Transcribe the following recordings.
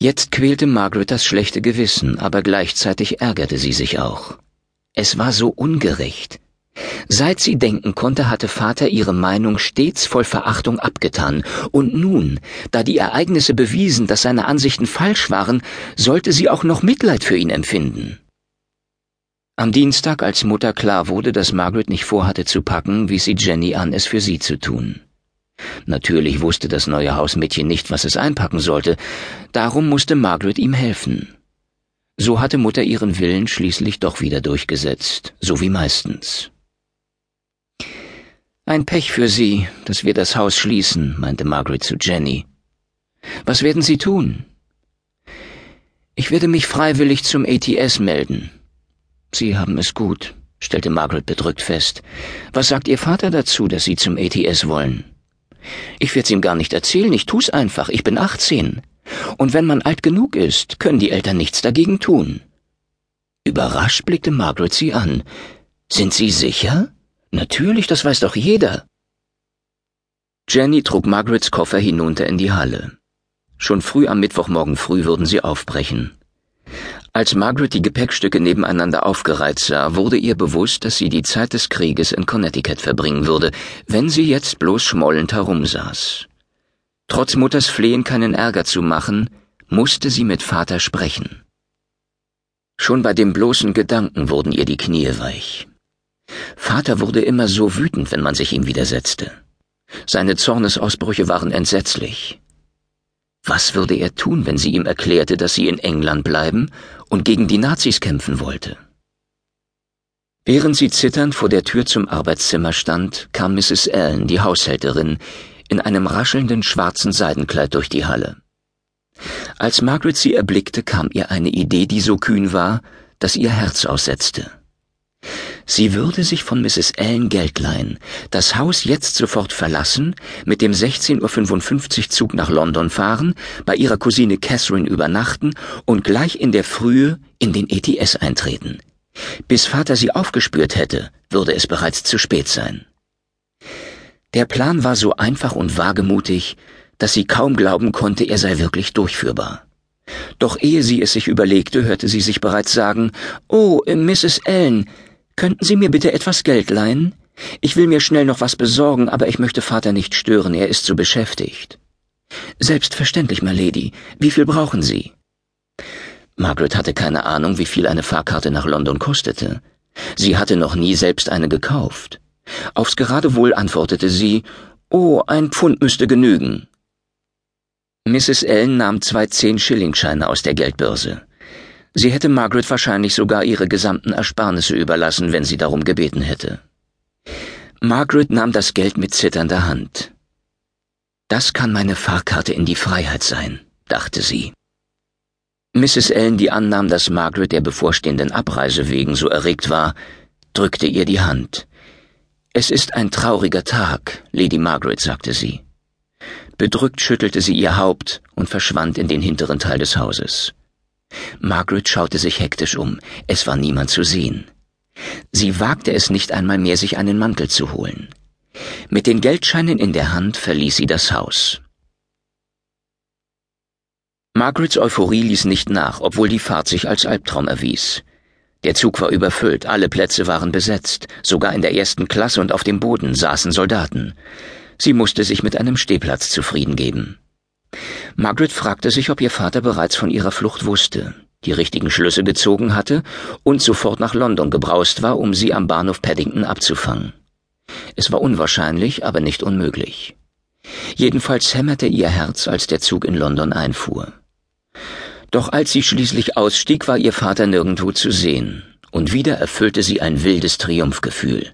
Jetzt quälte Margaret das schlechte Gewissen, aber gleichzeitig ärgerte sie sich auch. Es war so ungerecht. Seit sie denken konnte, hatte Vater ihre Meinung stets voll Verachtung abgetan, und nun, da die Ereignisse bewiesen, dass seine Ansichten falsch waren, sollte sie auch noch Mitleid für ihn empfinden. Am Dienstag, als Mutter klar wurde, dass Margaret nicht vorhatte zu packen, wies sie Jenny an, es für sie zu tun. Natürlich wusste das neue Hausmädchen nicht, was es einpacken sollte, darum musste Margaret ihm helfen. So hatte Mutter ihren Willen schließlich doch wieder durchgesetzt, so wie meistens. Ein Pech für Sie, dass wir das Haus schließen, meinte Margaret zu Jenny. Was werden Sie tun? Ich werde mich freiwillig zum ATS melden. Sie haben es gut, stellte Margaret bedrückt fest. Was sagt Ihr Vater dazu, dass Sie zum ATS wollen? Ich werd's ihm gar nicht erzählen, ich tu's einfach, ich bin 18. Und wenn man alt genug ist, können die Eltern nichts dagegen tun. Überrascht blickte Margaret sie an. Sind Sie sicher? Natürlich, das weiß doch jeder. Jenny trug Margarets Koffer hinunter in die Halle. Schon früh am Mittwochmorgen früh würden sie aufbrechen. Als Margaret die Gepäckstücke nebeneinander aufgereiht sah, wurde ihr bewusst, dass sie die Zeit des Krieges in Connecticut verbringen würde, wenn sie jetzt bloß schmollend herumsaß. Trotz Mutters Flehen keinen Ärger zu machen, musste sie mit Vater sprechen. Schon bei dem bloßen Gedanken wurden ihr die Knie weich. Vater wurde immer so wütend, wenn man sich ihm widersetzte. Seine Zornesausbrüche waren entsetzlich. Was würde er tun, wenn sie ihm erklärte, dass sie in England bleiben und gegen die Nazis kämpfen wollte? Während sie zitternd vor der Tür zum Arbeitszimmer stand, kam Mrs. Allen, die Haushälterin, in einem raschelnden schwarzen Seidenkleid durch die Halle. Als Margaret sie erblickte, kam ihr eine Idee, die so kühn war, dass ihr Herz aussetzte. Sie würde sich von Mrs. Allen Geld leihen, das Haus jetzt sofort verlassen, mit dem 16.55 Uhr Zug nach London fahren, bei ihrer Cousine Catherine übernachten und gleich in der Frühe in den ETS eintreten. Bis Vater sie aufgespürt hätte, würde es bereits zu spät sein. Der Plan war so einfach und wagemutig, dass sie kaum glauben konnte, er sei wirklich durchführbar. Doch ehe sie es sich überlegte, hörte sie sich bereits sagen, Oh, Mrs. Allen, Könnten Sie mir bitte etwas Geld leihen? Ich will mir schnell noch was besorgen, aber ich möchte Vater nicht stören, er ist so beschäftigt. Selbstverständlich, my Lady. Wie viel brauchen Sie? Margaret hatte keine Ahnung, wie viel eine Fahrkarte nach London kostete. Sie hatte noch nie selbst eine gekauft. Aufs Geradewohl antwortete sie, Oh, ein Pfund müsste genügen. Mrs. Ellen nahm zwei Zehn-Schilling-Scheine aus der Geldbörse. Sie hätte Margaret wahrscheinlich sogar ihre gesamten Ersparnisse überlassen, wenn sie darum gebeten hätte. Margaret nahm das Geld mit zitternder Hand. Das kann meine Fahrkarte in die Freiheit sein, dachte sie. Mrs. Ellen, die annahm, dass Margaret der bevorstehenden Abreise wegen so erregt war, drückte ihr die Hand. Es ist ein trauriger Tag, Lady Margaret, sagte sie. Bedrückt schüttelte sie ihr Haupt und verschwand in den hinteren Teil des Hauses. Margaret schaute sich hektisch um. Es war niemand zu sehen. Sie wagte es nicht einmal mehr, sich einen Mantel zu holen. Mit den Geldscheinen in der Hand verließ sie das Haus. Margarets Euphorie ließ nicht nach, obwohl die Fahrt sich als Albtraum erwies. Der Zug war überfüllt, alle Plätze waren besetzt, sogar in der ersten Klasse und auf dem Boden saßen Soldaten. Sie musste sich mit einem Stehplatz zufrieden geben. Margaret fragte sich, ob ihr Vater bereits von ihrer Flucht wusste, die richtigen Schlüsse gezogen hatte und sofort nach London gebraust war, um sie am Bahnhof Paddington abzufangen. Es war unwahrscheinlich, aber nicht unmöglich. Jedenfalls hämmerte ihr Herz, als der Zug in London einfuhr. Doch als sie schließlich ausstieg, war ihr Vater nirgendwo zu sehen, und wieder erfüllte sie ein wildes Triumphgefühl.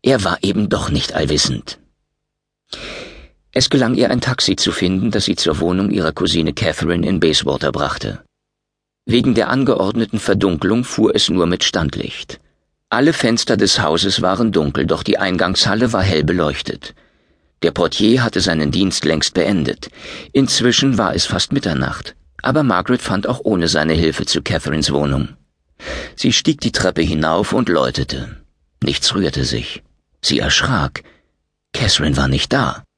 Er war eben doch nicht allwissend. Es gelang ihr ein Taxi zu finden, das sie zur Wohnung ihrer Cousine Catherine in Bayswater brachte. Wegen der angeordneten Verdunklung fuhr es nur mit Standlicht. Alle Fenster des Hauses waren dunkel, doch die Eingangshalle war hell beleuchtet. Der Portier hatte seinen Dienst längst beendet. Inzwischen war es fast Mitternacht, aber Margaret fand auch ohne seine Hilfe zu Catherines Wohnung. Sie stieg die Treppe hinauf und läutete. Nichts rührte sich. Sie erschrak. Catherine war nicht da.